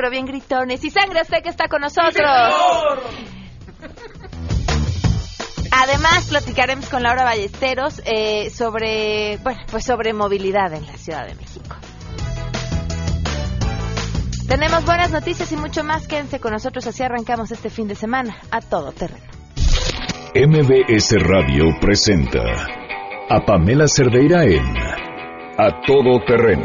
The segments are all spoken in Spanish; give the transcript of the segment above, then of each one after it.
pero bien gritones. Y Sangre que está con nosotros. Además, platicaremos con Laura Ballesteros eh, sobre, bueno, pues sobre movilidad en la Ciudad de México. Tenemos buenas noticias y mucho más. Quédense con nosotros, así arrancamos este fin de semana a todo terreno. MBS Radio presenta a Pamela Cerdeira en A Todo Terreno,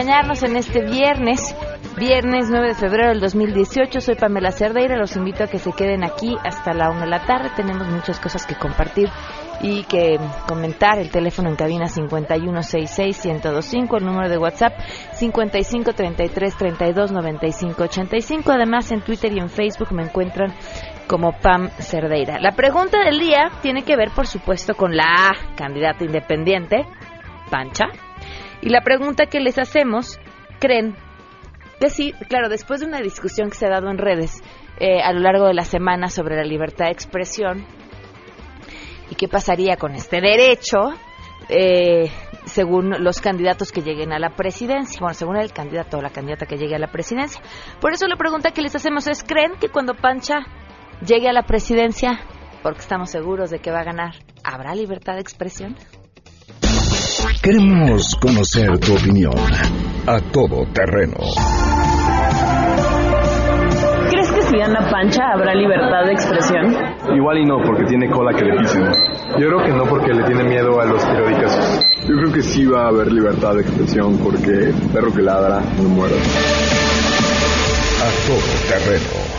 En este viernes, viernes 9 de febrero del 2018. Soy Pamela Cerdeira, los invito a que se queden aquí hasta la una de la tarde. Tenemos muchas cosas que compartir y que comentar. El teléfono en cabina 5166-1025, el número de WhatsApp 5533329585. Además, en Twitter y en Facebook me encuentran como Pam Cerdeira. La pregunta del día tiene que ver, por supuesto, con la candidata independiente, Pancha. Y la pregunta que les hacemos creen sí, claro, después de una discusión que se ha dado en redes eh, a lo largo de la semana sobre la libertad de expresión y qué pasaría con este derecho, eh, según los candidatos que lleguen a la presidencia, bueno, según el candidato o la candidata que llegue a la presidencia. Por eso la pregunta que les hacemos es, ¿creen que cuando Pancha llegue a la presidencia, porque estamos seguros de que va a ganar, habrá libertad de expresión? Queremos conocer tu opinión a todo terreno. ¿Crees que si Ana Pancha habrá libertad de expresión? Igual y no, porque tiene cola que le pisen. Yo creo que no, porque le tiene miedo a los periódicos. Yo creo que sí va a haber libertad de expresión, porque perro que ladra no muere. A todo terreno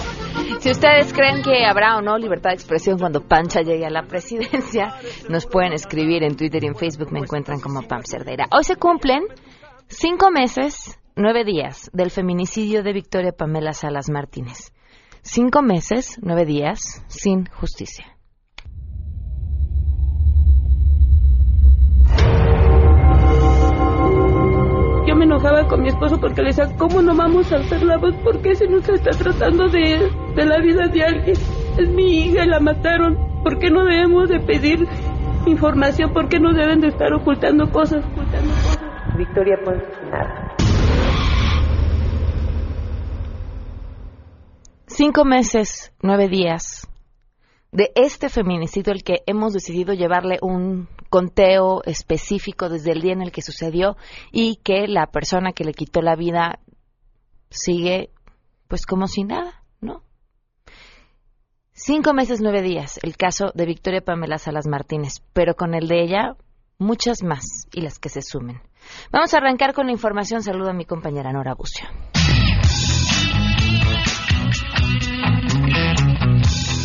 si ustedes creen que habrá o no libertad de expresión cuando Pancha llegue a la presidencia, nos pueden escribir en Twitter y en Facebook. Me encuentran como Pam Cerdera. Hoy se cumplen cinco meses, nueve días del feminicidio de Victoria Pamela Salas Martínez. Cinco meses, nueve días sin justicia. Me enojaba con mi esposo porque le decía, ¿cómo no vamos a hacer la voz? ¿Por qué se nos está tratando de, de la vida de alguien? Es mi hija, la mataron. ¿Por qué no debemos de pedir información? ¿Por qué no deben de estar ocultando cosas? Ocultando cosas? Victoria pues nada. Cinco meses, nueve días de este feminicidio el que hemos decidido llevarle un conteo específico desde el día en el que sucedió y que la persona que le quitó la vida sigue pues como si nada, ¿no? Cinco meses, nueve días, el caso de Victoria Pamela Salas Martínez, pero con el de ella muchas más y las que se sumen. Vamos a arrancar con la información. Saludo a mi compañera Nora Bucio.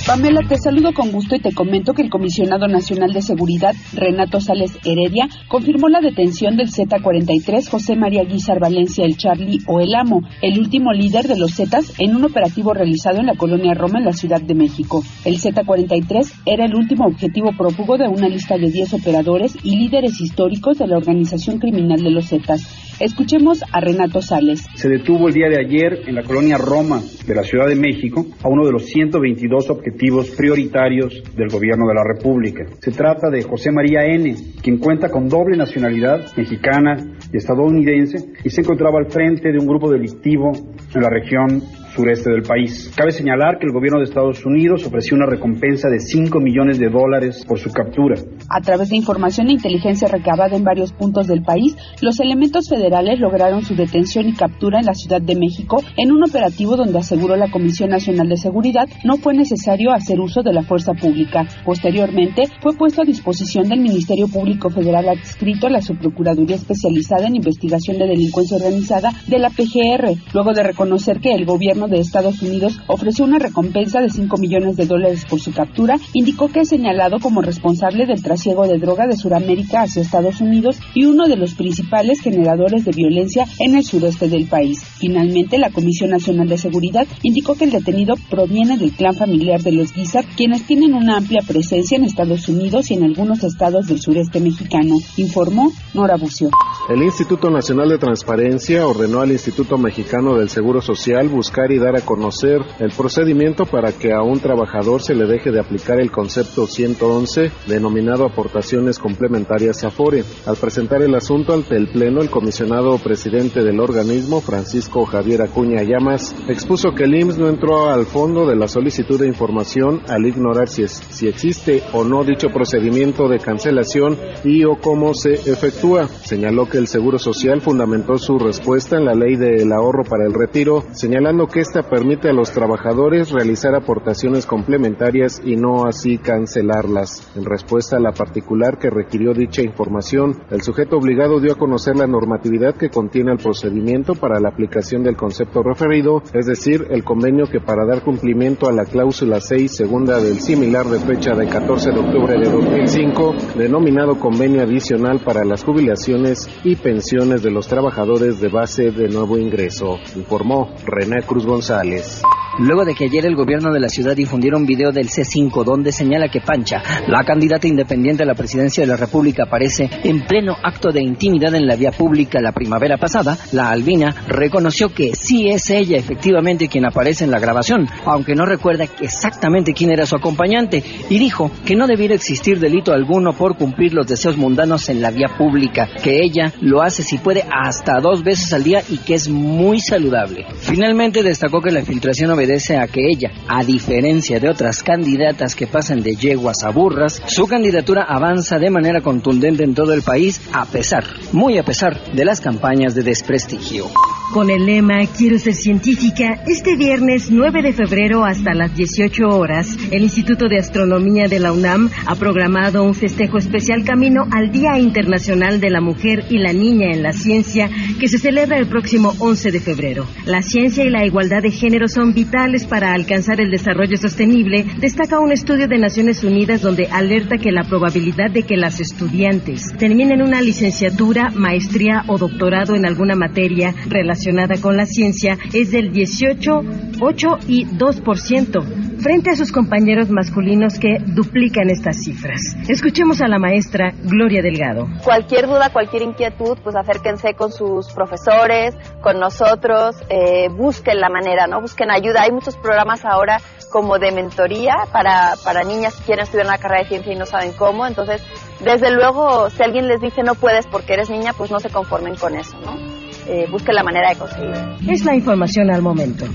Pamela, te saludo con gusto y te comento que el comisionado nacional de seguridad, Renato Sales Heredia, confirmó la detención del Z-43 José María Guizar Valencia el Charlie o el Amo, el último líder de los Zetas en un operativo realizado en la colonia Roma en la Ciudad de México. El Z-43 era el último objetivo prófugo de una lista de 10 operadores y líderes históricos de la organización criminal de los Zetas. Escuchemos a Renato Sales. Se detuvo el día de ayer en la colonia Roma de la Ciudad de México a uno de los 122 objetivos prioritarios del gobierno de la República. Se trata de José María N., quien cuenta con doble nacionalidad mexicana y estadounidense y se encontraba al frente de un grupo delictivo en la región sureste del país. Cabe señalar que el gobierno de Estados Unidos ofreció una recompensa de 5 millones de dólares por su captura. A través de información e inteligencia recabada en varios puntos del país, los elementos federales lograron su detención y captura en la Ciudad de México en un operativo donde aseguró la Comisión Nacional de Seguridad no fue necesario hacer uso de la fuerza pública. Posteriormente, fue puesto a disposición del Ministerio Público Federal adscrito a la Subprocuraduría Especializada en Investigación de Delincuencia Organizada de la PGR, luego de reconocer que el gobierno de Estados Unidos ofreció una recompensa de 5 millones de dólares por su captura, indicó que es señalado como responsable del trasiego de droga de Sudamérica hacia Estados Unidos y uno de los principales generadores de violencia en el sureste del país. Finalmente, la Comisión Nacional de Seguridad indicó que el detenido proviene del clan familiar de los Guizar, quienes tienen una amplia presencia en Estados Unidos y en algunos estados del sureste mexicano, informó Nora Bucio. El Instituto Nacional de Transparencia ordenó al Instituto Mexicano del Seguro Social buscar y dar a conocer el procedimiento para que a un trabajador se le deje de aplicar el concepto 111 denominado aportaciones complementarias a FORE. Al presentar el asunto ante el Pleno, el comisionado presidente del organismo, Francisco Javier Acuña Llamas, expuso que el IMSS no entró al fondo de la solicitud de información al ignorar si, es, si existe o no dicho procedimiento de cancelación y o cómo se efectúa. Señaló que el Seguro Social fundamentó su respuesta en la ley del ahorro para el retiro, señalando que esta permite a los trabajadores realizar aportaciones complementarias y no así cancelarlas. En respuesta a la particular que requirió dicha información, el sujeto obligado dio a conocer la normatividad que contiene el procedimiento para la aplicación del concepto referido, es decir, el convenio que para dar cumplimiento a la cláusula 6 segunda del similar de fecha de 14 de octubre de 2005, denominado convenio adicional para las jubilaciones y pensiones de los trabajadores de base de nuevo ingreso, informó René Cruz González. Luego de que ayer el gobierno de la ciudad difundiera un video del C5 donde señala que Pancha, la candidata independiente a la presidencia de la República, aparece en pleno acto de intimidad en la vía pública la primavera pasada, la Albina reconoció que sí es ella efectivamente quien aparece en la grabación, aunque no recuerda exactamente quién era su acompañante, y dijo que no debiera existir delito alguno por cumplir los deseos mundanos en la vía pública, que ella lo hace si puede hasta dos veces al día y que es muy saludable. Finalmente destacó que la filtración obedece a que ella, a diferencia de otras candidatas que pasan de yeguas a burras, su candidatura avanza de manera contundente en todo el país a pesar, muy a pesar de las campañas de desprestigio. Con el lema Quiero ser científica, este viernes 9 de febrero hasta las 18 horas, el Instituto de Astronomía de la UNAM ha programado un festejo especial camino al Día Internacional de la Mujer y la Niña en la Ciencia que se celebra el próximo 11 de febrero. La ciencia y la igualdad de género son vitales para alcanzar el desarrollo sostenible, destaca un estudio de Naciones Unidas donde alerta que la probabilidad de que las estudiantes terminen una licenciatura, maestría o doctorado en alguna materia relacionada con la ciencia es del 18, 8 y 2% frente a sus compañeros masculinos que duplican estas cifras. Escuchemos a la maestra Gloria Delgado. Cualquier duda, cualquier inquietud, pues acérquense con sus profesores, con nosotros, eh, busquen la manera, ¿no? Busquen ayuda. Hay muchos programas ahora como de mentoría para, para niñas que quieren estudiar una carrera de ciencia y no saben cómo. Entonces, desde luego, si alguien les dice no puedes porque eres niña, pues no se conformen con eso, ¿no? Eh, busquen la manera de conseguirlo. Es la información al momento.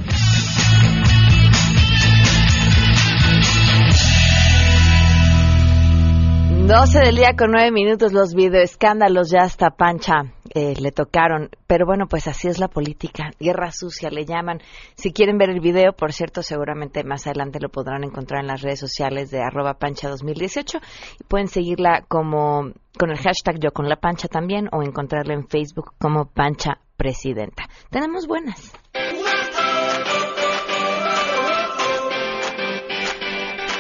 12 del día con 9 minutos, los videoescándalos ya hasta Pancha eh, le tocaron. Pero bueno, pues así es la política. Guerra sucia le llaman. Si quieren ver el video, por cierto, seguramente más adelante lo podrán encontrar en las redes sociales de arroba pancha 2018. Y pueden seguirla como con el hashtag yo con la pancha también o encontrarla en Facebook como pancha presidenta. Tenemos buenas.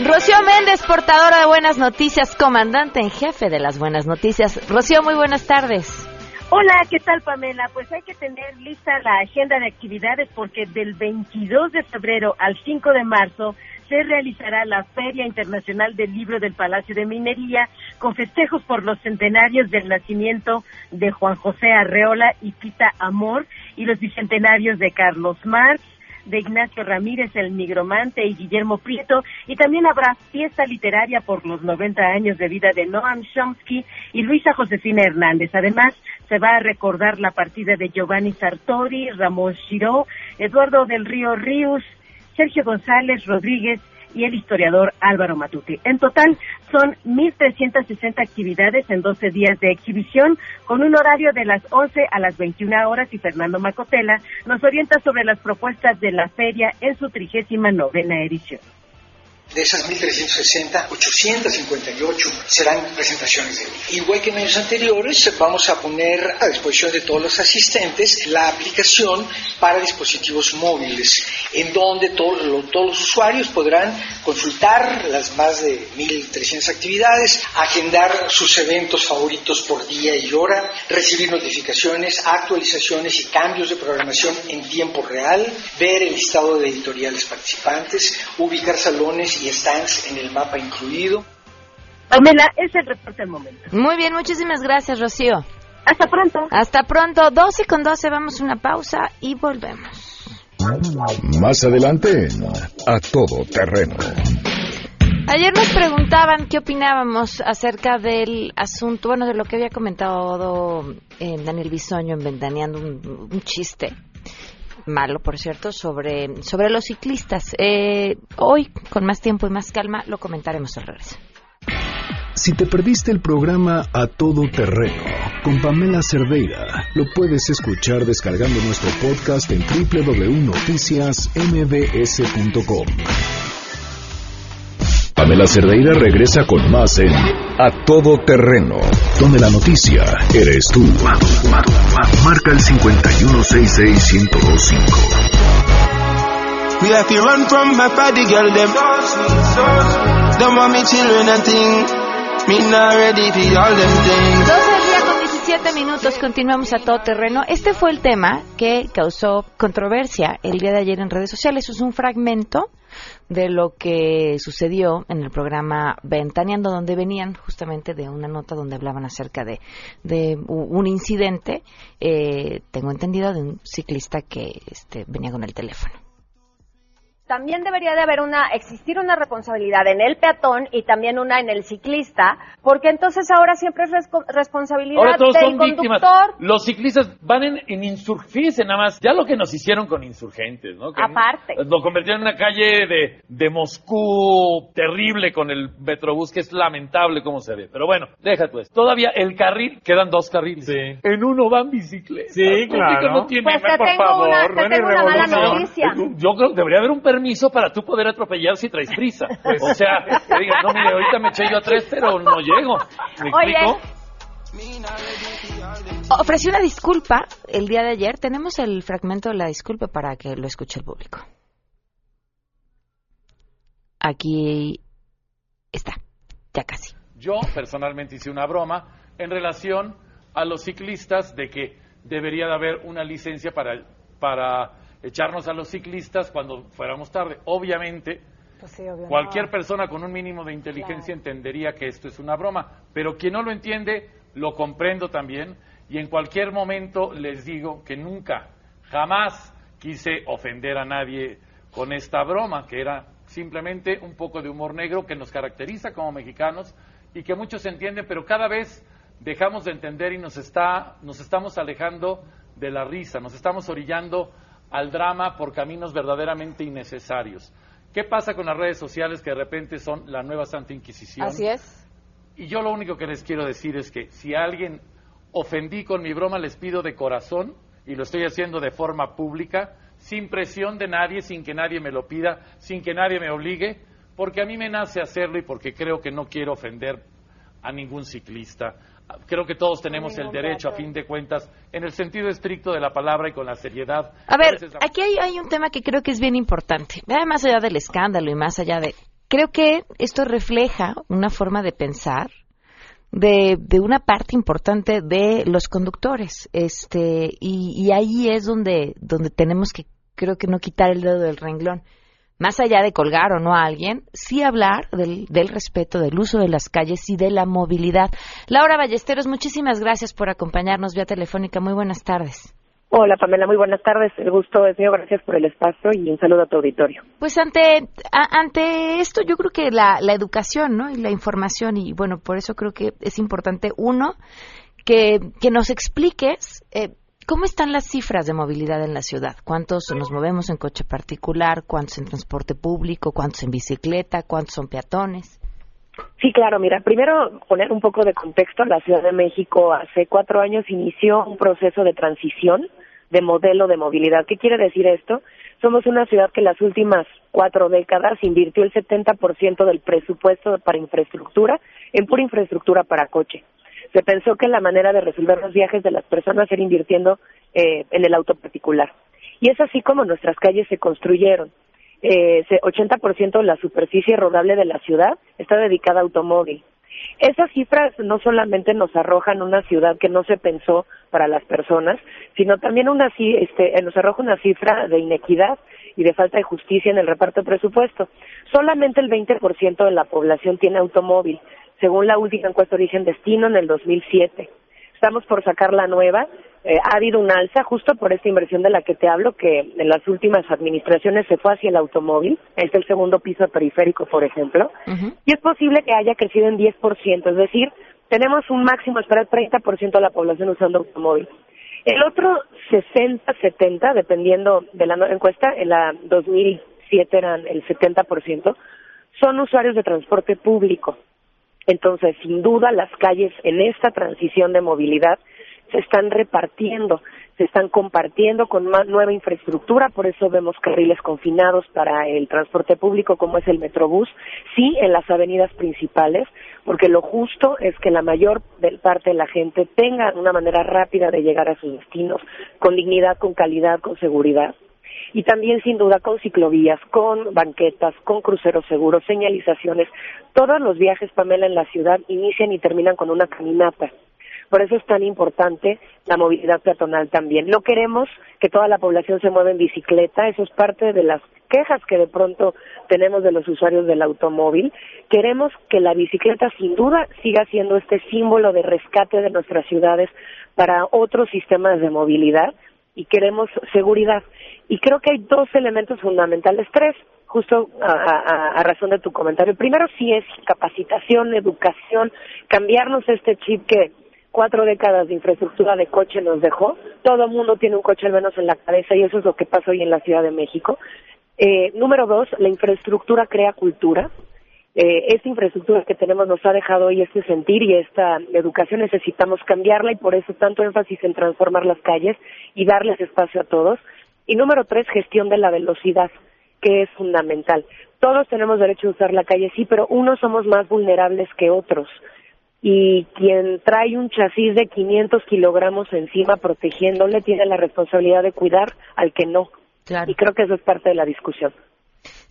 Rocío Méndez, portadora de buenas noticias, comandante en jefe de las buenas noticias. Rocío, muy buenas tardes. Hola, ¿qué tal Pamela? Pues hay que tener lista la agenda de actividades porque del 22 de febrero al 5 de marzo se realizará la Feria Internacional del Libro del Palacio de Minería con festejos por los centenarios del nacimiento de Juan José Arreola y Pita Amor y los bicentenarios de Carlos Marx, de Ignacio Ramírez, el migromante, y Guillermo Prieto, y también habrá fiesta literaria por los 90 años de vida de Noam Chomsky y Luisa Josefina Hernández. Además, se va a recordar la partida de Giovanni Sartori, Ramón Giró, Eduardo del Río Ríos, Sergio González Rodríguez y el historiador Álvaro Matuti. En total son 1.360 actividades en 12 días de exhibición con un horario de las 11 a las 21 horas y Fernando Macotela nos orienta sobre las propuestas de la feria en su trigésima novena edición. De esas 1.360, 858 serán presentaciones de libros. Igual que en años anteriores, vamos a poner a disposición de todos los asistentes la aplicación para dispositivos móviles, en donde todos los usuarios podrán consultar las más de 1.300 actividades, agendar sus eventos favoritos por día y hora, recibir notificaciones, actualizaciones y cambios de programación en tiempo real, ver el listado de editoriales participantes, ubicar salones y stands en el mapa incluido. Pamela, es el reporte del momento. Muy bien, muchísimas gracias, Rocío. Hasta pronto. Hasta pronto. 12 con 12, vamos a una pausa y volvemos. Más adelante, a todo terreno. Ayer nos preguntaban qué opinábamos acerca del asunto, bueno, de lo que había comentado eh, Daniel Bisoño en Ventaneando, un, un chiste malo, por cierto, sobre, sobre los ciclistas. Eh, hoy, con más tiempo y más calma, lo comentaremos al regreso. Si te perdiste el programa A Todo Terreno con Pamela Cerdeira, lo puedes escuchar descargando nuestro podcast en www.noticiasmbs.com. Pamela Cerdeira regresa con más en A Todo Terreno, donde la noticia eres tú. Marca el 5166125. We have to run from my party girl them. Don't want me children and thing. Me not ready for all them things. 12 del día con 17 minutos, continuamos a todo terreno. Este fue el tema que causó controversia el día de ayer en redes sociales. Es un fragmento de lo que sucedió en el programa Ventaneando, donde venían justamente de una nota donde hablaban acerca de, de un incidente, eh, tengo entendido, de un ciclista que este, venía con el teléfono también debería de haber una, existir una responsabilidad en el peatón y también una en el ciclista, porque entonces ahora siempre es responsabilidad ahora todos del son conductor. Víctimas. Los ciclistas van en, en insurgencia nada más, ya lo que nos hicieron con insurgentes, ¿no? Que Aparte. Lo convirtieron en una calle de, de Moscú terrible con el metrobús, que es lamentable cómo se ve. Pero bueno, déjate pues. Todavía el carril, quedan dos carriles. En uno van bicicletas. Sí, claro. No tiene, Pues te por tengo favor, una- te no tengo una mala noticia. Yo creo que debería haber un permiso para tú poder atropellar si traes prisa. Pues O sea, que digas, no, mire, ahorita me eché yo a tres, pero no llego. ¿Me Oye. explico? Ofreció una disculpa el día de ayer. Tenemos el fragmento de la disculpa para que lo escuche el público. Aquí está, ya casi. Yo personalmente hice una broma en relación a los ciclistas de que debería de haber una licencia para, para echarnos a los ciclistas cuando fuéramos tarde. Obviamente, cualquier persona con un mínimo de inteligencia entendería que esto es una broma, pero quien no lo entiende, lo comprendo también. Y en cualquier momento les digo que nunca, jamás quise ofender a nadie con esta broma, que era simplemente un poco de humor negro que nos caracteriza como mexicanos y que muchos entienden, pero cada vez dejamos de entender y nos, está, nos estamos alejando de la risa, nos estamos orillando al drama por caminos verdaderamente innecesarios. ¿Qué pasa con las redes sociales que de repente son la nueva Santa Inquisición? Así es. Y yo lo único que les quiero decir es que si a alguien ofendí con mi broma, les pido de corazón, y lo estoy haciendo de forma pública, sin presión de nadie, sin que nadie me lo pida, sin que nadie me obligue, porque a mí me nace hacerlo y porque creo que no quiero ofender a ningún ciclista. Creo que todos tenemos el derecho, a fin de cuentas, en el sentido estricto de la palabra y con la seriedad. A ver, aquí hay, hay un tema que creo que es bien importante. Más allá del escándalo y más allá de... Creo que esto refleja una forma de pensar de, de una parte importante de los conductores. Este, y, y ahí es donde, donde tenemos que, creo que no quitar el dedo del renglón. Más allá de colgar o no a alguien, sí hablar del, del respeto, del uso de las calles y de la movilidad. Laura Ballesteros, muchísimas gracias por acompañarnos vía telefónica. Muy buenas tardes. Hola Pamela, muy buenas tardes. El gusto es mío. Gracias por el espacio y un saludo a tu auditorio. Pues ante ante esto yo creo que la, la educación, ¿no? Y la información y bueno, por eso creo que es importante uno que, que nos expliques eh, cómo están las cifras de movilidad en la ciudad. ¿Cuántos nos movemos en coche particular? ¿Cuántos en transporte público? ¿Cuántos en bicicleta? ¿Cuántos son peatones? Sí, claro. Mira, primero poner un poco de contexto. La Ciudad de México hace cuatro años inició un proceso de transición de modelo de movilidad. ¿Qué quiere decir esto? Somos una ciudad que las últimas cuatro décadas invirtió el 70% del presupuesto para infraestructura en pura infraestructura para coche. Se pensó que la manera de resolver los viajes de las personas era invirtiendo eh, en el auto particular. Y es así como nuestras calles se construyeron. Eh, 80% de la superficie rodable de la ciudad está dedicada a automóvil. Esas cifras no solamente nos arrojan una ciudad que no se pensó para las personas, sino también una, este, nos arroja una cifra de inequidad y de falta de justicia en el reparto de presupuesto. Solamente el 20% de la población tiene automóvil, según la última encuesta de origen destino en el 2007. Estamos por sacar la nueva eh, ha habido un alza justo por esta inversión de la que te hablo, que en las últimas administraciones se fue hacia el automóvil, es el segundo piso periférico, por ejemplo, y es posible que haya crecido en 10%, es decir, tenemos un máximo esperar 30% de la población usando automóvil. El otro 60-70, dependiendo de la nueva encuesta, en la 2007 eran el 70%, son usuarios de transporte público. Entonces, sin duda, las calles en esta transición de movilidad se están repartiendo, se están compartiendo con más nueva infraestructura, por eso vemos carriles confinados para el transporte público como es el Metrobús, sí en las avenidas principales, porque lo justo es que la mayor parte de la gente tenga una manera rápida de llegar a sus destinos, con dignidad, con calidad, con seguridad y también sin duda con ciclovías, con banquetas, con cruceros seguros, señalizaciones. Todos los viajes, Pamela, en la ciudad inician y terminan con una caminata. Por eso es tan importante la movilidad peatonal también. No queremos que toda la población se mueva en bicicleta, eso es parte de las quejas que de pronto tenemos de los usuarios del automóvil. Queremos que la bicicleta sin duda siga siendo este símbolo de rescate de nuestras ciudades para otros sistemas de movilidad y queremos seguridad. Y creo que hay dos elementos fundamentales, tres, justo a, a, razón de tu comentario. primero sí es capacitación, educación, cambiarnos este chip que cuatro décadas de infraestructura de coche nos dejó. Todo el mundo tiene un coche al menos en la cabeza y eso es lo que pasa hoy en la Ciudad de México. Eh, número dos, la infraestructura crea cultura. Eh, esta infraestructura que tenemos nos ha dejado hoy este sentir y esta educación necesitamos cambiarla y por eso tanto énfasis en transformar las calles y darles espacio a todos. Y número tres, gestión de la velocidad, que es fundamental. Todos tenemos derecho a usar la calle, sí, pero unos somos más vulnerables que otros y quien trae un chasis de 500 kilogramos encima protegiéndole tiene la responsabilidad de cuidar al que no. Y creo que eso es parte de la discusión.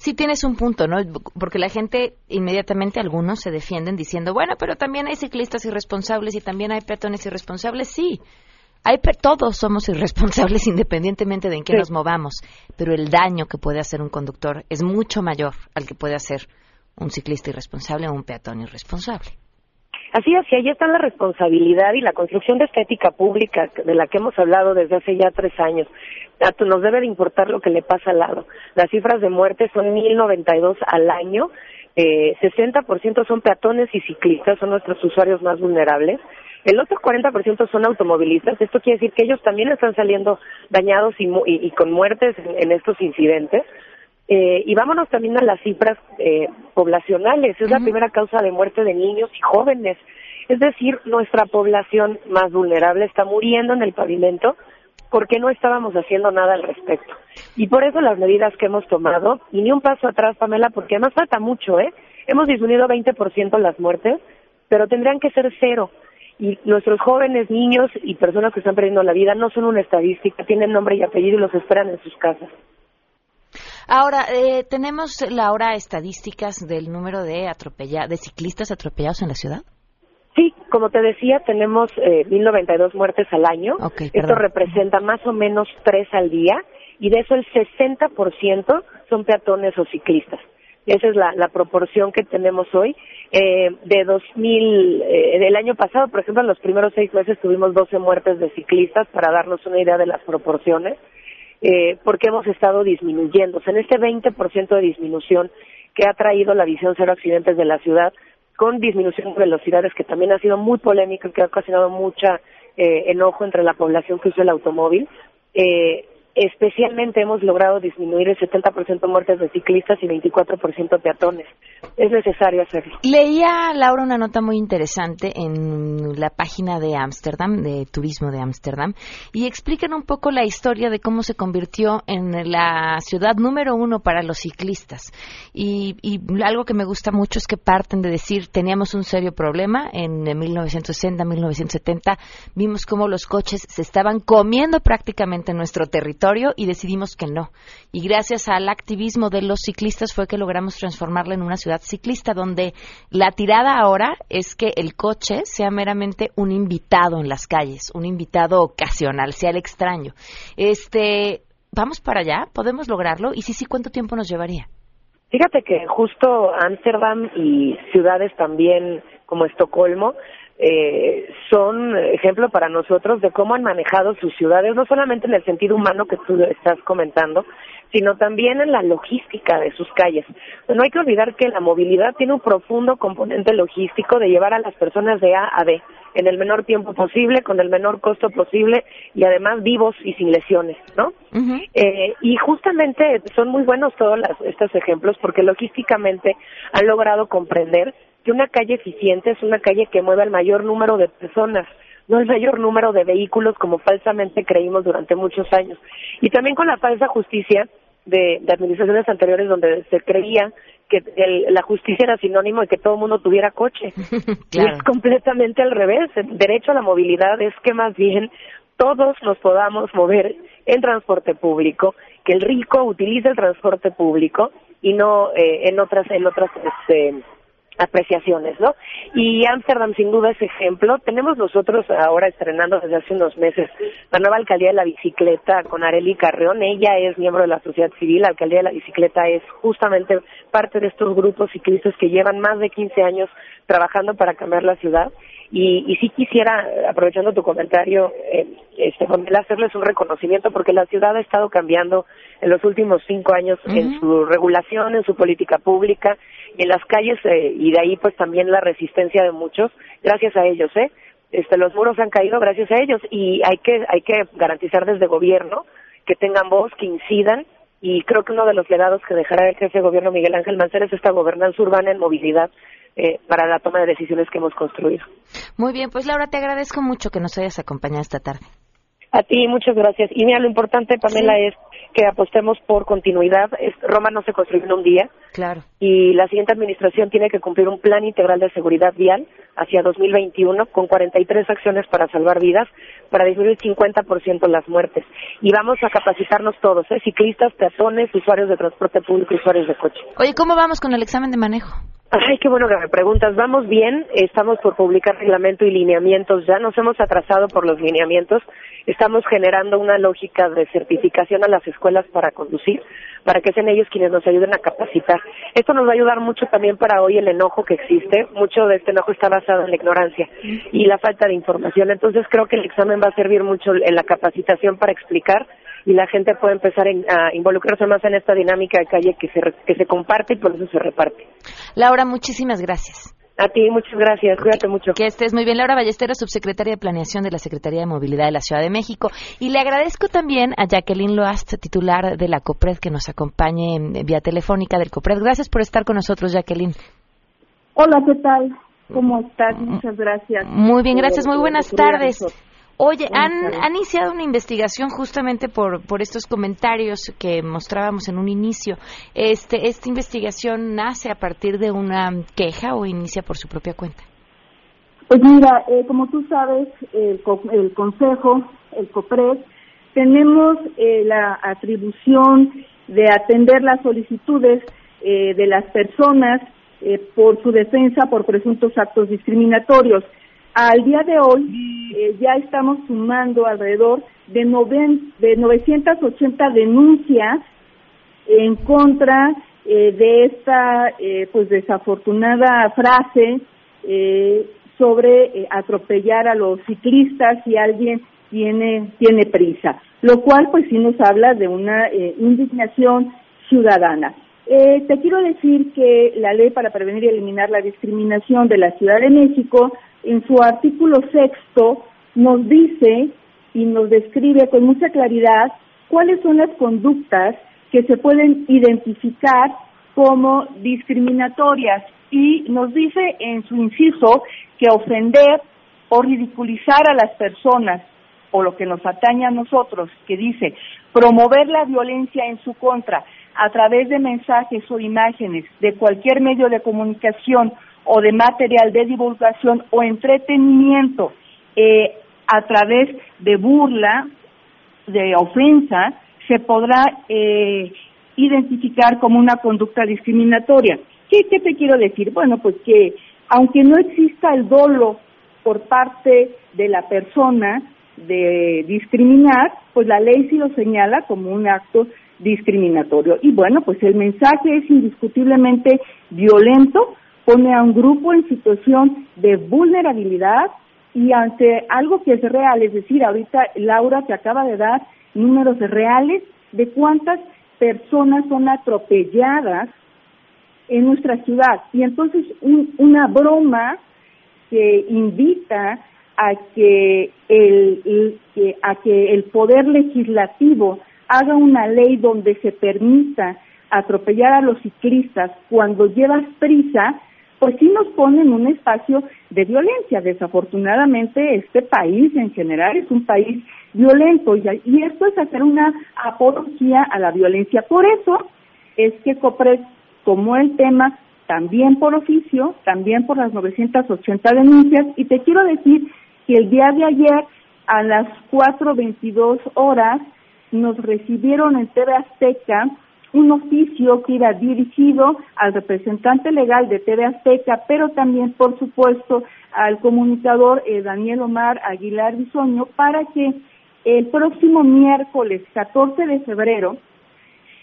Sí tienes un punto, ¿no? Porque la gente inmediatamente algunos se defienden diciendo, bueno, pero también hay ciclistas irresponsables y también hay peatones irresponsables. Sí, hay todos somos irresponsables independientemente de en qué nos movamos, pero el daño que puede hacer un conductor es mucho mayor al que puede hacer un ciclista irresponsable o un peatón irresponsable. Así es, y ahí está la responsabilidad y la construcción de estética pública de la que hemos hablado desde hace ya tres años. Nos debe de importar lo que le pasa al lado. Las cifras de muerte son 1.092 al año. Eh, 60% son peatones y ciclistas, son nuestros usuarios más vulnerables. El otro 40% son automovilistas. Esto quiere decir que ellos también están saliendo dañados y, con muertes en estos incidentes. Eh, y vámonos también a las cifras eh, poblacionales. Es la primera causa de muerte de niños y jóvenes. Es decir, nuestra población más vulnerable está muriendo en el pavimento porque no estábamos haciendo nada al respecto. Y por eso las medidas que hemos tomado, y ni un paso atrás, Pamela, porque además falta mucho, ¿eh? Hemos disminuido 20% las muertes, pero tendrían que ser cero. Y nuestros jóvenes, niños y personas que están perdiendo la vida no son una estadística, tienen nombre y apellido y los esperan en sus casas. Ahora, eh, ¿tenemos la hora estadísticas del número de, atropella de ciclistas atropellados en la ciudad? Sí, como te decía, tenemos eh, 1.092 muertes al año. Esto representa más o menos tres al día y de eso el 60% son peatones o ciclistas. Esa es la, la proporción que tenemos hoy. Eh, de 2000, eh, del año pasado, por ejemplo, en los primeros seis meses tuvimos 12 muertes de ciclistas para darnos una idea de las proporciones, eh, porque hemos estado disminuyendo. En este 20% de disminución que ha traído la visión cero accidentes de la ciudad, con disminución de velocidades que también ha sido muy polémica que ha ocasionado mucha eh, enojo entre la población que usa el automóvil. Eh, especialmente hemos logrado disminuir el 70% muertes de ciclistas y 24% peatones. Es necesario hacerlo. Leía, Laura, una nota muy interesante en la página de Ámsterdam, de turismo de Ámsterdam, y explican un poco la historia de cómo se convirtió en la ciudad número uno para los ciclistas. Y, y algo que me gusta mucho es que parten de decir, teníamos un serio problema en 1960, 1970, vimos cómo los coches se estaban comiendo prácticamente nuestro territorio y decidimos que no. Y gracias al activismo de los ciclistas fue que logramos transformarla en una ciudad ciclista donde la tirada ahora es que el coche sea meramente un invitado en las calles, un invitado ocasional, sea el extraño. Este, vamos para allá, podemos lograrlo y sí, sí, ¿cuánto tiempo nos llevaría? Fíjate que justo Ámsterdam y ciudades también como Estocolmo eh, son ejemplo para nosotros de cómo han manejado sus ciudades, no solamente en el sentido humano que tú estás comentando, sino también en la logística de sus calles. No hay que olvidar que la movilidad tiene un profundo componente logístico de llevar a las personas de A a B en el menor tiempo posible, con el menor costo posible y además vivos y sin lesiones, ¿no? eh, y justamente son muy buenos todos estos ejemplos porque logísticamente han logrado comprender que una calle eficiente es una calle que mueve al mayor número de personas, no el mayor número de vehículos como falsamente creímos durante muchos años. Y también con la falsa justicia de, administraciones anteriores donde se creía que la justicia era sinónimo de que todo el mundo tuviera coche. Y es completamente al revés. El derecho a la movilidad es que más bien todos nos podamos mover en transporte público, que el rico utilice el transporte público y no eh, en otras en otras este, apreciaciones, ¿no? Y Ámsterdam sin duda es ejemplo. Tenemos nosotros ahora estrenando desde hace unos meses la nueva alcaldía de la bicicleta con Areli Carreón. Ella es miembro de la sociedad civil. La alcaldía de la bicicleta es justamente parte de estos grupos ciclistas que llevan más de 15 años trabajando para cambiar la ciudad. Y, y sí quisiera, aprovechando tu comentario, eh, este, hacerles un reconocimiento porque la ciudad ha estado cambiando en los últimos cinco años en su regulación, en su política pública, en las calles eh, y de ahí pues también la resistencia de muchos, gracias a ellos, ¿eh? Este, los muros han caído gracias a ellos y hay que, hay que garantizar desde gobierno que tengan voz, que incidan y creo que uno de los legados que dejará el jefe de gobierno Miguel Ángel Mancera es esta gobernanza urbana en movilidad eh, para la toma de decisiones que hemos construido. Muy bien, pues Laura, te agradezco mucho que nos hayas acompañado esta tarde. A ti, muchas gracias. Y mira, lo importante, Pamela, es que apostemos por continuidad. Roma no se construyó en un día. Claro. Y la siguiente administración tiene que cumplir un plan integral de seguridad vial hacia 2021 con 43 acciones para salvar vidas, para disminuir 50% las muertes. Y vamos a capacitarnos todos, ¿eh? ciclistas, peatones, usuarios de transporte público, usuarios de coche. Oye, ¿cómo vamos con el examen de manejo? Ay, qué bueno que me preguntas. Vamos bien, estamos por publicar reglamento y lineamientos ya, nos hemos atrasado por los lineamientos, estamos generando una lógica de certificación a las escuelas para conducir, para que sean ellos quienes nos ayuden a capacitar. Esto nos va a ayudar mucho también para hoy el enojo que existe, mucho de este enojo está basado en la ignorancia y la falta de información, entonces creo que el examen va a servir mucho en la capacitación para explicar y la gente puede empezar a involucrarse más en esta dinámica de calle que se, que se comparte y por eso se reparte. Laura, muchísimas gracias. A ti, muchas gracias. Cuídate mucho. Que estés muy bien. Laura Ballesteros, subsecretaria de Planeación de la Secretaría de Movilidad de la Ciudad de México. Y le agradezco también a Jacqueline Loast, titular de la COPRED, que nos acompañe en vía telefónica del COPRED. Gracias por estar con nosotros, Jacqueline. Hola, ¿qué tal? ¿Cómo estás? Muchas gracias. Muy bien, gracias. Muy buenas tardes. Oye, han, iniciado una investigación justamente por, por estos comentarios que mostrábamos en un inicio. Este, ¿Esta investigación nace a partir de una queja o inicia por su propia cuenta? Pues mira, eh, como tú sabes, el, el Consejo, el COPRED, tenemos eh, la atribución de atender las solicitudes eh, de las personas por su defensa por presuntos actos discriminatorios. Al día de hoy eh, ya estamos sumando alrededor de, de 980 denuncias en contra eh, de esta eh, pues desafortunada frase eh, sobre atropellar a los ciclistas si alguien tiene tiene prisa, lo cual pues sí nos habla de una indignación ciudadana. Te quiero decir que la ley para prevenir y eliminar la discriminación de la Ciudad de México, en su artículo sexto, nos dice y nos describe con mucha claridad cuáles son las conductas que se pueden identificar como discriminatorias. Y nos dice en su inciso que ofender o ridiculizar a las personas o lo que nos atañe a nosotros, que dice promover la violencia en su contra a través de mensajes o imágenes de cualquier medio de comunicación o de material de divulgación o entretenimiento eh, a través de burla, de ofensa, se podrá eh, identificar como una conducta discriminatoria. ¿Qué, ¿Qué te quiero decir? Bueno, pues que aunque no exista el dolo por parte de la persona de discriminar, pues la ley sí lo señala como un acto discriminatorio. Y bueno, pues el mensaje es indiscutiblemente violento, pone a un grupo en situación de vulnerabilidad y ante algo que es real, es decir, ahorita Laura te acaba de dar números reales de cuántas personas son atropelladas en nuestra ciudad. Y entonces una broma que invita a que el, a que el poder legislativo haga una ley donde se permita atropellar a los ciclistas cuando llevas prisa, pues sí nos pone en un espacio de violencia. Desafortunadamente, este país en general es un país violento y, esto es hacer una apología a la violencia. Por eso es que COPRES tomó el tema también por oficio, también por las 980 denuncias y te quiero decir que el día de ayer a las 4.22 horas nos recibieron en TV Azteca un oficio que iba dirigido al representante legal de TV Azteca, pero también, por supuesto, al comunicador eh, Daniel Omar Aguilar Bisoño, para que el próximo miércoles 14 de febrero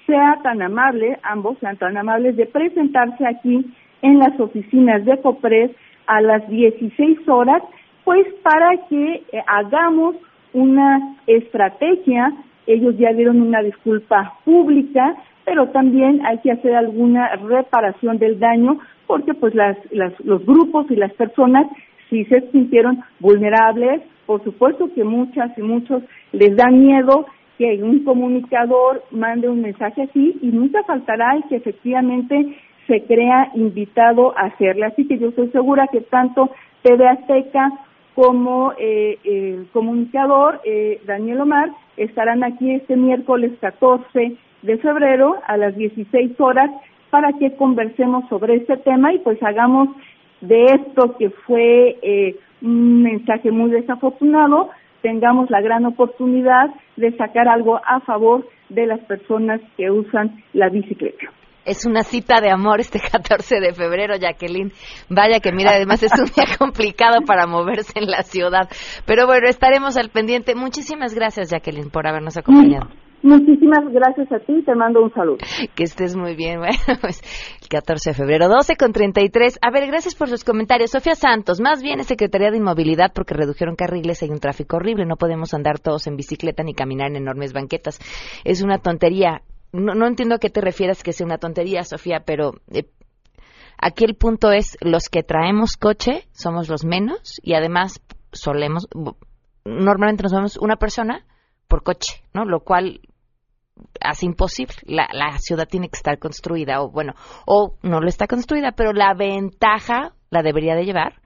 sea tan amable, ambos sean tan amables de presentarse aquí en las oficinas de COPRES a las 16 horas, pues para que eh, hagamos una estrategia. Ellos ya dieron una disculpa pública, pero también hay que hacer alguna reparación del daño porque pues las, los grupos y las personas sí se sintieron vulnerables, por supuesto que muchas y muchos les da miedo que un comunicador mande un mensaje así y nunca faltará el que efectivamente se crea invitado a hacerle. Así que yo estoy segura que tanto TV Azteca como eh, el comunicador eh, Daniel Omar estarán aquí este miércoles 14 de febrero a las 16 horas para que conversemos sobre este tema y pues hagamos de esto que fue eh, un mensaje muy desafortunado, tengamos la gran oportunidad de sacar algo a favor de las personas que usan la bicicleta. Es una cita de amor este 14 de febrero, Jacqueline. Vaya que mira, además es un día complicado para moverse en la ciudad. Pero bueno, estaremos al pendiente. Muchísimas gracias, Jacqueline, por habernos acompañado. Muchísimas gracias a ti, te mando un saludo. Que estés muy bien. Bueno, pues el 14 de febrero, 12 con 33. A ver, gracias por sus comentarios. Sofía Santos, más bien es Secretaría de Inmovilidad porque redujeron carriles, hay un tráfico horrible, no podemos andar todos en bicicleta ni caminar en enormes banquetas. Es una tontería. No, no entiendo a qué te refieres que sea una tontería, Sofía, pero eh, aquí el punto es, los que traemos coche somos los menos y además solemos, normalmente nos vemos una persona por coche, ¿no? Lo cual hace imposible. La, la, ciudad tiene que estar construida, o bueno, o no lo está construida, pero la ventaja la debería de llevar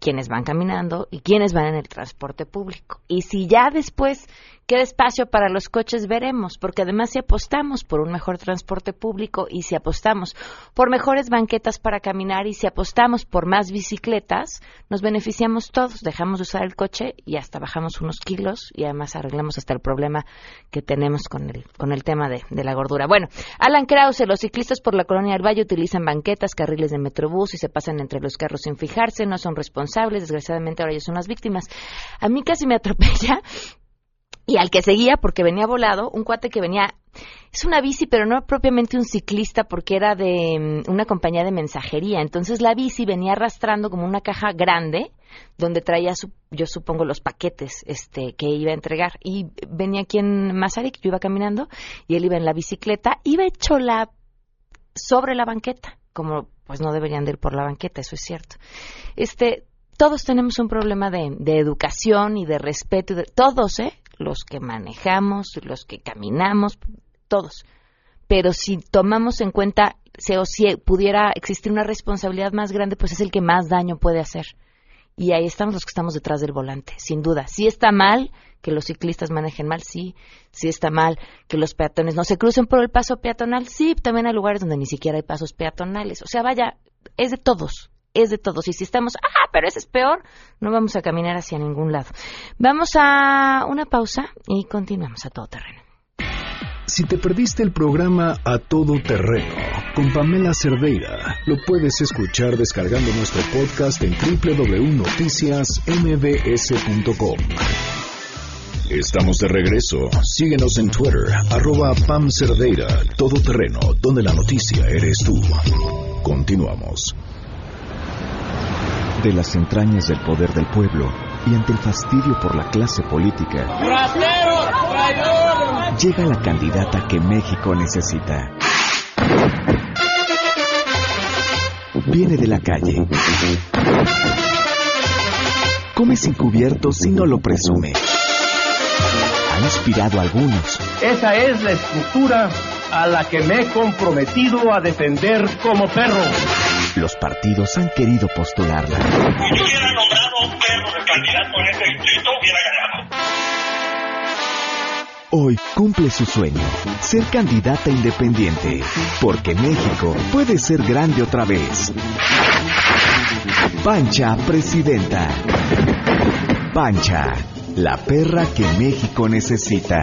quienes van caminando y quienes van en el transporte público. Y si ya después queda espacio para los coches, veremos, porque además si apostamos por un mejor transporte público y si apostamos por mejores banquetas para caminar y si apostamos por más bicicletas, nos beneficiamos todos, dejamos de usar el coche y hasta bajamos unos kilos y además arreglamos hasta el problema que tenemos con el, con el tema de, de la gordura. Bueno, Alan Krause, los ciclistas por la colonia del Valle utilizan banquetas, carriles de metrobús y se pasan entre los carros sin fijarse, no son responsables desgraciadamente ahora ya son las víctimas. A mí casi me atropella y al que seguía, porque venía volado, un cuate que venía, es una bici, pero no propiamente un ciclista, porque era de mm, una compañía de mensajería. Entonces la bici venía arrastrando como una caja grande, donde traía, su, yo supongo, los paquetes este, que iba a entregar. Y venía aquí en Mazarik, yo iba caminando, y él iba en la bicicleta, iba hecho la, sobre la banqueta, como pues no deberían de ir por la banqueta, eso es cierto. Este, todos tenemos un problema de, de educación y de respeto, de, todos, ¿eh? Los que manejamos, los que caminamos, todos. Pero si tomamos en cuenta, o si pudiera existir una responsabilidad más grande, pues es el que más daño puede hacer. Y ahí estamos los que estamos detrás del volante, sin duda. Si está mal que los ciclistas manejen mal, sí. Si está mal que los peatones no se crucen por el paso peatonal, sí. También hay lugares donde ni siquiera hay pasos peatonales. O sea, vaya, es de todos es de todos. Y si estamos, ah, pero ese es peor, no vamos a caminar hacia ningún lado. Vamos a una pausa y continuamos a todo terreno. Si te perdiste el programa A Todo Terreno con Pamela Cerdeira, lo puedes escuchar descargando nuestro podcast en www.noticiasmbs.com. Estamos de regreso. Síguenos en Twitter, arroba Pam Cerdeira, Todo donde la noticia eres tú. Continuamos de las entrañas del poder del pueblo y ante el fastidio por la clase política, llega la candidata que México necesita. Viene de la calle. Come sin cubiertos y no lo presume. Ha inspirado a algunos. Esa es la estructura a la que me he comprometido a defender como perro. Los partidos han querido postularla. Si yo hubiera nombrado un perro de candidato en este distrito, hubiera ganado. Hoy cumple su sueño, ser candidata independiente, porque México puede ser grande otra vez. Pancha, presidenta. Pancha, la perra que México necesita.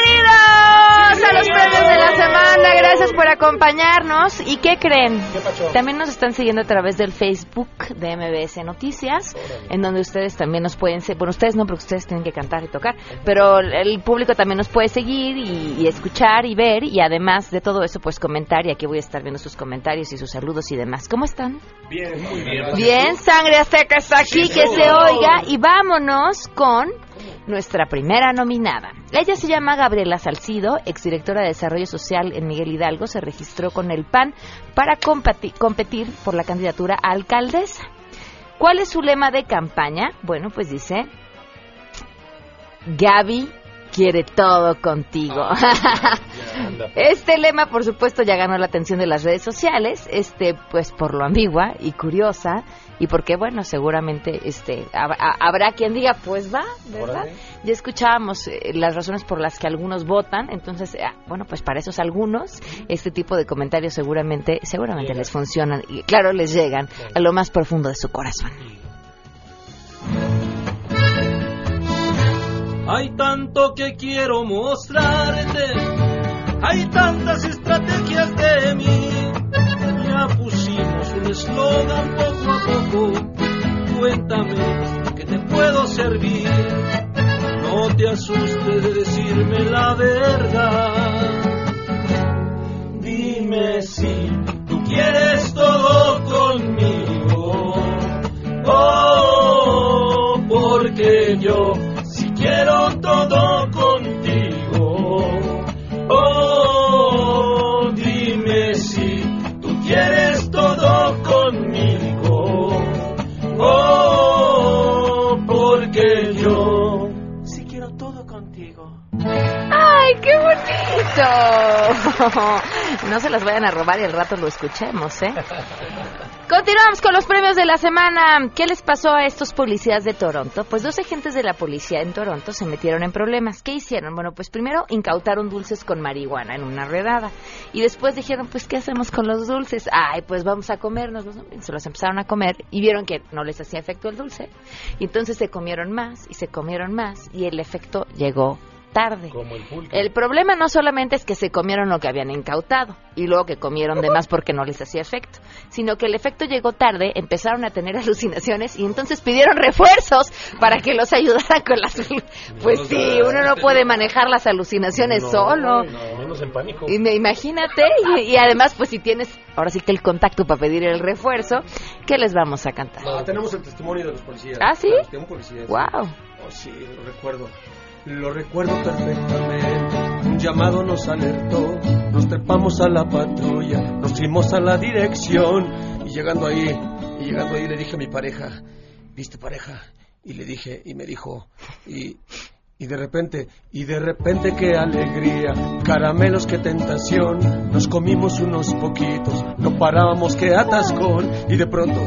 a los premios de la semana. Gracias por acompañarnos. ¿Y qué creen? También nos están siguiendo a través del Facebook de MBS Noticias, en donde ustedes también nos pueden seguir. Bueno, ustedes no, porque ustedes tienen que cantar y tocar, pero el público también nos puede seguir y, y escuchar y ver. Y además de todo eso, pues comentar. Y aquí voy a estar viendo sus comentarios y sus saludos y demás. ¿Cómo están? Bien, muy bien. Bien, sangre azteca está aquí, que se oiga. Y vámonos con nuestra primera nominada. Ella se llama Gabriela Salcido, exdirectora de Desarrollo Social en Miguel Hidalgo, se registró con el PAN para competir por la candidatura a alcaldesa. ¿Cuál es su lema de campaña? Bueno, pues dice, Gaby quiere todo contigo. Este lema, por supuesto, ya ganó la atención de las redes sociales, este, pues por lo ambigua y curiosa, y porque, bueno, seguramente este, hab- ha- habrá quien diga, pues va, ¿verdad? Ya escuchábamos eh, las razones por las que algunos votan, entonces, ah, bueno, pues para esos algunos, este tipo de comentarios seguramente, seguramente les funcionan, y claro, les llegan a lo más profundo de su corazón. Hay tanto que quiero mostrarte, hay tantas estrategias de mí. Ya pusimos un eslogan poco a poco, cuéntame que te puedo servir. No te asustes de decirme la verdad. Dime si tú quieres todo conmigo. Oh, porque yo todo contigo. Oh, dime si tú quieres todo conmigo. Oh, porque yo sí quiero todo contigo. ¡Ay, qué bonito! No se las vayan a robar y al rato lo escuchemos, ¿eh? Continuamos con los premios de la semana. ¿Qué les pasó a estos policías de Toronto? Pues dos agentes de la policía en Toronto se metieron en problemas. ¿Qué hicieron? Bueno, pues primero incautaron dulces con marihuana en una redada. Y después dijeron, pues, ¿qué hacemos con los dulces? Ay, pues vamos a comernos. Se los empezaron a comer y vieron que no les hacía efecto el dulce. Y entonces se comieron más y se comieron más y el efecto llegó tarde. Como el pulque. El problema no solamente es que se comieron lo que habían incautado y luego que comieron de más porque no les hacía efecto, sino que el efecto llegó tarde, empezaron a tener alucinaciones y entonces pidieron refuerzos para que los ayudaran con las... Pues sí, uno no puede manejar las alucinaciones solo. No, menos en pánico. Y me imagínate, y, y además pues si tienes ahora sí que el contacto para pedir el refuerzo, ¿qué les vamos a cantar? Ah, tenemos el testimonio de los policías. ¿Ah, sí? De un policía. sí. Wow. Oh, sí, lo recuerdo. Lo recuerdo perfectamente. Un llamado nos alertó. Nos trepamos a la patrulla. Nos fuimos a la dirección. Y llegando ahí, y llegando ahí le dije a mi pareja, ¿viste pareja? Y le dije, y me dijo, y, y de repente, y de repente qué alegría, caramelos qué tentación, nos comimos unos poquitos, no parábamos qué atascón, y de pronto,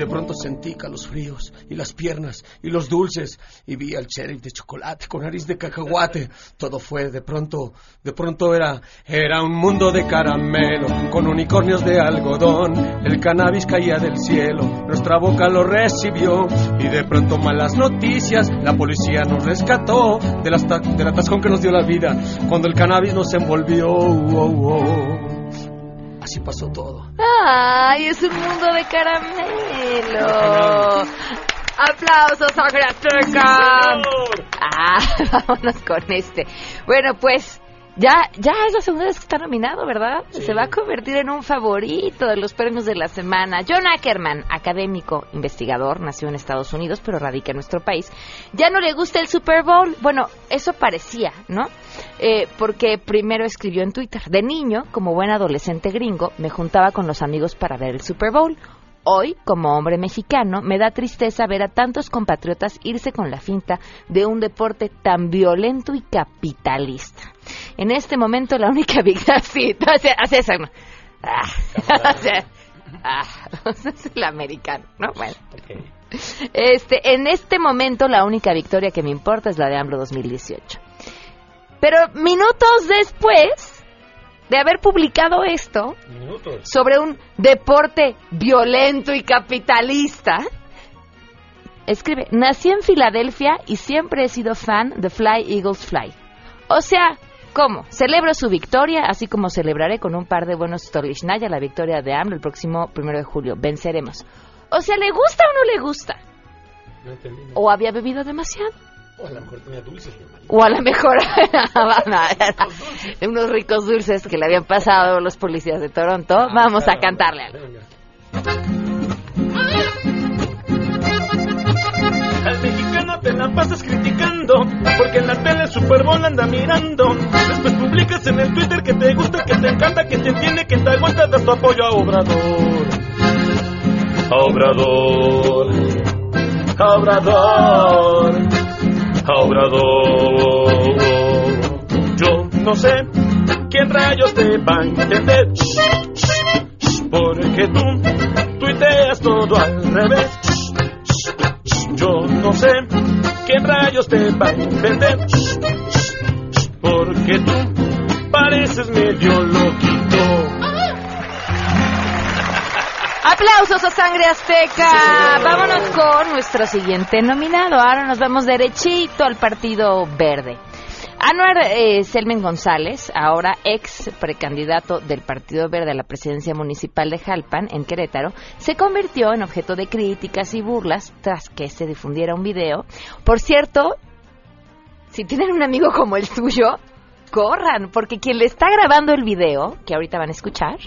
de pronto sentí calos fríos, y las piernas, y los dulces, y vi al sheriff de chocolate con nariz de cacahuate, todo fue de pronto, de pronto era, era un mundo de caramelo, con unicornios de algodón, el cannabis caía del cielo, nuestra boca lo recibió, y de pronto malas noticias, la policía nos rescató del, del atascón que nos dio la vida, cuando el cannabis nos envolvió, oh, oh. Así pasó todo. ¡Ay, es un mundo de caramelo! ¡Aplausos a Azteca! Ah, vámonos con este. Bueno, pues ya, ya es la segunda vez que está nominado, ¿verdad? Se va a convertir en un favorito de los premios de la semana. John Ackerman, académico, investigador, nació en Estados Unidos, pero radica en nuestro país. Ya no le gusta el Super Bowl. Bueno, eso parecía, ¿no? Eh, porque primero escribió en Twitter. De niño, como buen adolescente gringo, me juntaba con los amigos para ver el Super Bowl. Hoy, como hombre mexicano, me da tristeza ver a tantos compatriotas irse con la finta de un deporte tan violento y capitalista. En este momento, la única victoria... Sí, hace, hace eso. Ah, sea, ah, es el americano, ¿no? Bueno. Este, en este momento, la única victoria que me importa es la de AMLO 2018. Pero minutos después de haber publicado esto Minutos. sobre un deporte violento y capitalista, escribe, nací en Filadelfia y siempre he sido fan de Fly Eagles Fly. O sea, ¿cómo? Celebro su victoria, así como celebraré con un par de buenos Stolichnaya la victoria de AMLO el próximo primero de julio. Venceremos. O sea, ¿le gusta o no le gusta? No entendí. ¿O había bebido demasiado? O a lo mejor tenía dulces, marido. O a lo mejor unos ricos dulces que le habían pasado los policías de Toronto. Vamos a cantarle algo. Al mexicano te la pasas criticando, porque en la tele el Super Bowl anda mirando. Después publicas en el Twitter que te gusta, que te encanta, que te entiende, que te aguanta, das tu apoyo a Obrador. A Obrador. A Obrador. Yo no sé quién rayos te va a entender. Porque tú tuiteas todo al revés. Yo no sé quién rayos te va a entender. Porque tú pareces medio loquito. Aplausos a Sangre Azteca. Vámonos con nuestro siguiente nominado. Ahora nos vamos derechito al Partido Verde. Anuar eh, Selmen González, ahora ex precandidato del Partido Verde a la presidencia municipal de Jalpan, en Querétaro, se convirtió en objeto de críticas y burlas tras que se difundiera un video. Por cierto, si tienen un amigo como el tuyo, corran, porque quien le está grabando el video, que ahorita van a escuchar,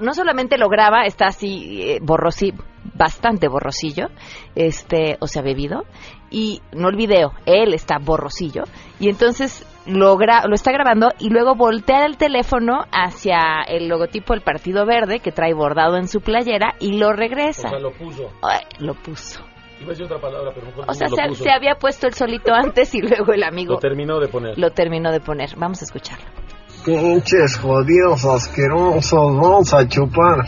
no solamente lo graba, está así eh, bastante borrosillo, este, o sea, bebido, y no el video, él está borrosillo, y entonces lo, gra- lo está grabando y luego voltea el teléfono hacia el logotipo del Partido Verde que trae bordado en su playera y lo regresa. O sea, lo puso. Ay, lo puso. Iba a decir otra palabra, pero O sea, se, se había puesto el solito antes y luego el amigo Lo terminó de poner. lo terminó de poner. Vamos a escucharlo. Pinches jodidos asquerosos, vamos a chupar.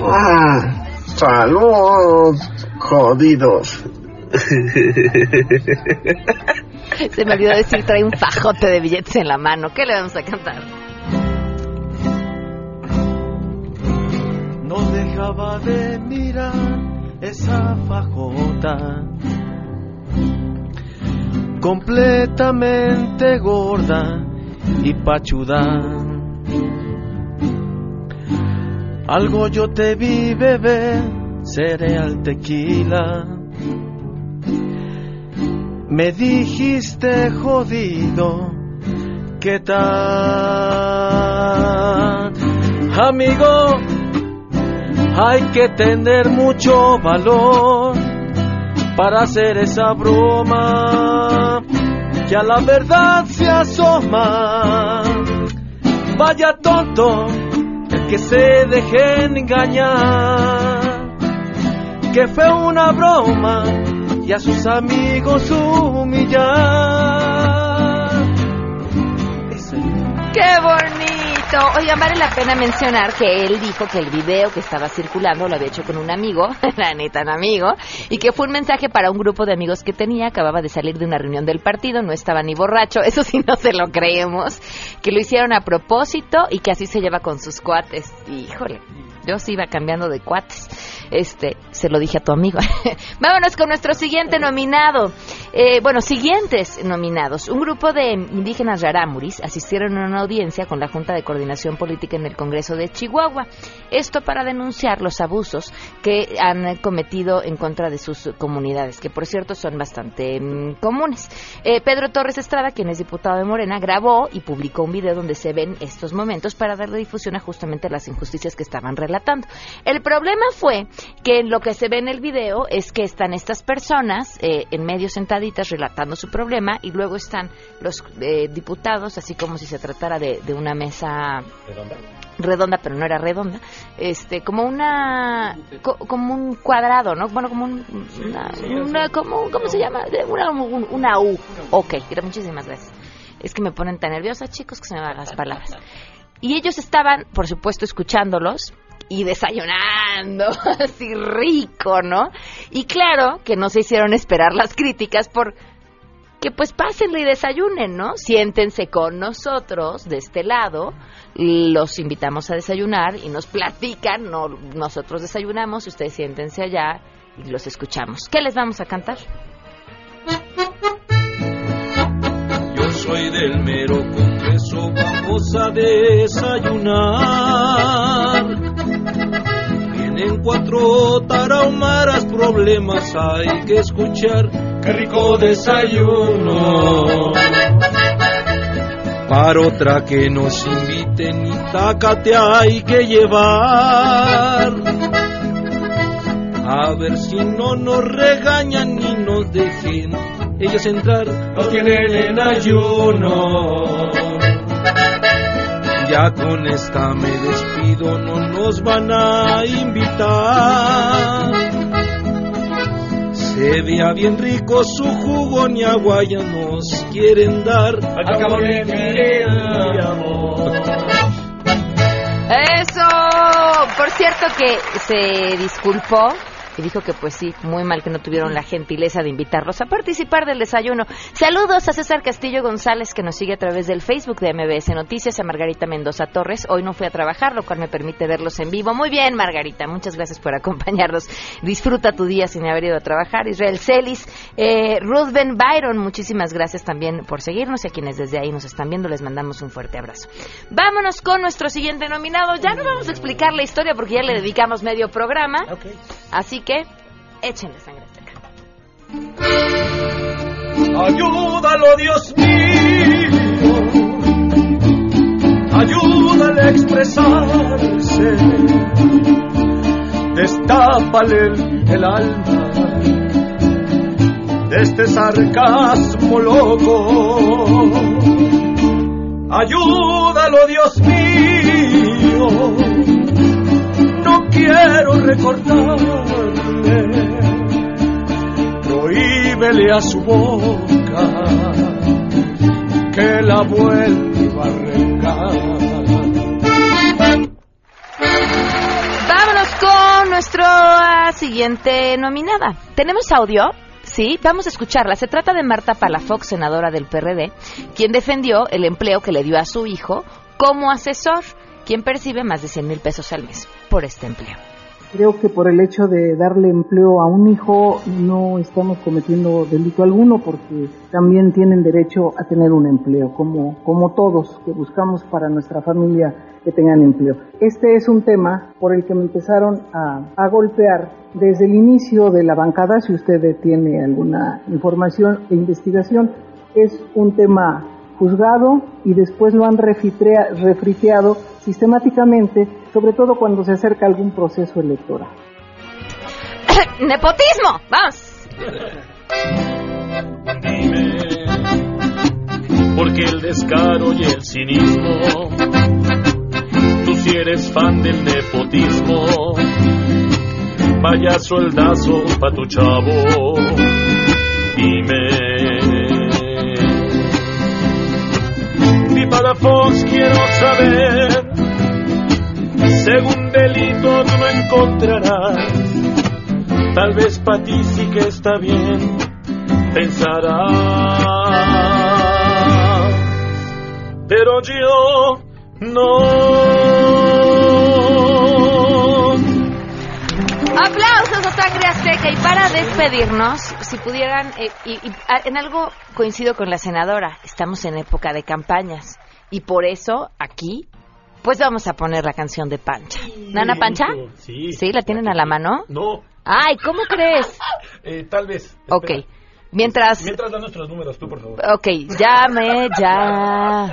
Ah, salud, jodidos. Se me olvidó decir, trae un fajote de billetes en la mano. ¿Qué le vamos a cantar? No dejaba de mirar esa fajota completamente gorda y pachuda. Algo yo te vi beber, cereal tequila. Me dijiste jodido, ¿qué tal? Amigo, hay que tener mucho valor para hacer esa broma que a la verdad se asoma. Vaya tonto el que se deje engañar, que fue una broma y a sus amigos humillar. ¡Qué bonito! Oigan, vale la pena mencionar que él dijo que el video que estaba circulando lo había hecho con un amigo, la neta, un amigo, y que fue un mensaje para un grupo de amigos que tenía, acababa de salir de una reunión del partido, no estaba ni borracho, eso sí no se lo creemos, que lo hicieron a propósito y que así se lleva con sus cuates. Híjole, yo sí iba cambiando de cuates. Este, se lo dije a tu amigo. Vámonos con nuestro siguiente nominado. Eh, bueno, siguientes nominados. Un grupo de indígenas rarámuris asistieron a una audiencia con la Junta de Coordinación Política en el Congreso de Chihuahua. Esto para denunciar los abusos que han cometido en contra de sus comunidades, que por cierto son bastante mm, comunes. Eh, Pedro Torres Estrada, quien es diputado de Morena, grabó y publicó un video donde se ven estos momentos para darle difusión a justamente las injusticias que estaban relatando. El problema fue que lo que se ve en el video es que están estas personas eh, en medio sentaditas relatando su problema y luego están los eh, diputados, así como si se tratara de, de una mesa ¿Redonda? redonda, pero no era redonda, este, como una, co- como un cuadrado, ¿no? Bueno, como un, una, una- como, ¿cómo se llama? Una, un- una U. Ok, muchísimas gracias. Es que me ponen tan nerviosa, chicos, que se me van las palabras. Y ellos estaban, por supuesto, escuchándolos y desayunando, así rico, ¿no? Y claro que no se hicieron esperar las críticas por que pues pásenle y desayunen, ¿no? Siéntense con nosotros de este lado, los invitamos a desayunar y nos platican, no, nosotros desayunamos, ustedes siéntense allá y los escuchamos. ¿Qué les vamos a cantar? Yo soy del mero congreso, vamos a desayunar. Vienen cuatro tarahumaras, problemas hay que escuchar. ¡Qué rico desayuno! Para otra que nos inviten y tácate hay que llevar. A ver si no nos regañan ni nos dejen ellos entrar. Nos tienen en ayuno. Ya con esta me despido, no nos van a invitar. Se vea bien rico su jugo, ni agua ya nos quieren dar. Al cabo le amor. Eso, por cierto que se disculpó y dijo que pues sí, muy mal que no tuvieron la gentileza de invitarlos a participar del desayuno. Saludos a César Castillo González que nos sigue a través del Facebook de MBS Noticias, a Margarita Mendoza Torres. Hoy no fui a trabajar, lo cual me permite verlos en vivo. Muy bien, Margarita, muchas gracias por acompañarnos. Disfruta tu día sin haber ido a trabajar. Israel Celis, eh, Ruth Ben Byron, muchísimas gracias también por seguirnos y a quienes desde ahí nos están viendo les mandamos un fuerte abrazo. Vámonos con nuestro siguiente nominado. Ya no vamos a explicar la historia porque ya le dedicamos medio programa. Así que échenle sangre azteca. Ayúdalo, Dios mío. Ayúdale a expresarse. Destápale el, el alma de este sarcasmo loco. Ayúdalo, Dios mío. Quiero recordarle prohíbele a su boca vuelva a regar. Vámonos con nuestra siguiente nominada. ¿Tenemos audio? Sí, vamos a escucharla. Se trata de Marta Palafox, senadora del PRD, quien defendió el empleo que le dio a su hijo como asesor, quien percibe más de 100 mil pesos al mes por este empleo. Creo que por el hecho de darle empleo a un hijo no estamos cometiendo delito alguno porque también tienen derecho a tener un empleo, como, como todos que buscamos para nuestra familia que tengan empleo. Este es un tema por el que me empezaron a, a golpear desde el inicio de la bancada, si usted tiene alguna información e investigación, es un tema juzgado y después lo han refritea- refriteado sistemáticamente, sobre todo cuando se acerca algún proceso electoral. ¡Nepotismo! ¡Vamos! porque el descaro y el cinismo. Tú si eres fan del nepotismo, vaya sueldazo pa' tu chavo. Dime. Para Fox quiero saber, según delito no encontrarás, tal vez para ti sí que está bien, pensarás. Pero yo no. Aplausos a Sangre Azteca. Y para despedirnos, si pudieran, eh, y, y, ah, en algo coincido con la senadora, estamos en época de campañas y por eso aquí, pues vamos a poner la canción de Pancha. ¿Nana Pancha? Sí. ¿Sí? ¿La tienen a la mano? No. Ay, ¿cómo crees? Eh, tal vez. Ok. Espera. Mientras Mientras da nuestros números, tú, por favor. Ok, llame ya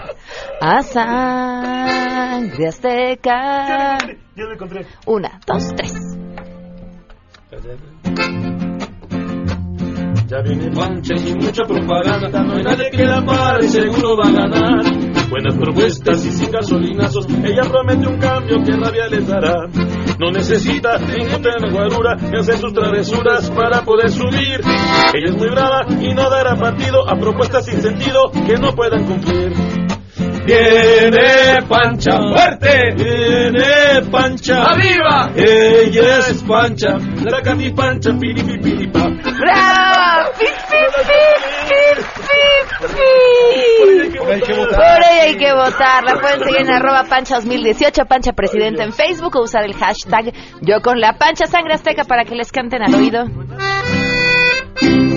a Sangre Azteca. Ya lo encontré. Una, dos, tres. Ya viene pancha y mucha propaganda, no hay nadie que la pare, seguro va a ganar. Buenas propuestas y sin gasolinazos, ella promete un cambio que rabia les dará. No necesita ninguna guarura ni hacer sus travesuras para poder subir. Ella es muy brava y no dará partido a propuestas sin sentido que no puedan cumplir. Viene Pancha fuerte, viene Pancha arriba, ella es Pancha, la cati Pancha, piripi piripa. ¡Bravo! ¡Pi, pi, pi, pi! Por ahí hay que votar. Por ahí hay que votar. La pueden seguir en arroba pancha 2018, pancha presidente en Facebook o usar el hashtag yo con la pancha sangre azteca para que les canten al oído.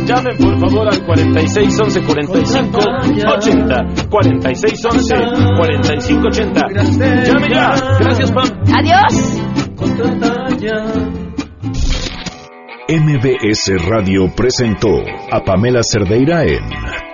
Llamen por favor al 46 11 45 80. 46 11 45 80. Llame ya. Gracias, Pam. Adiós. MBS Radio presentó a Pamela Cerdeira en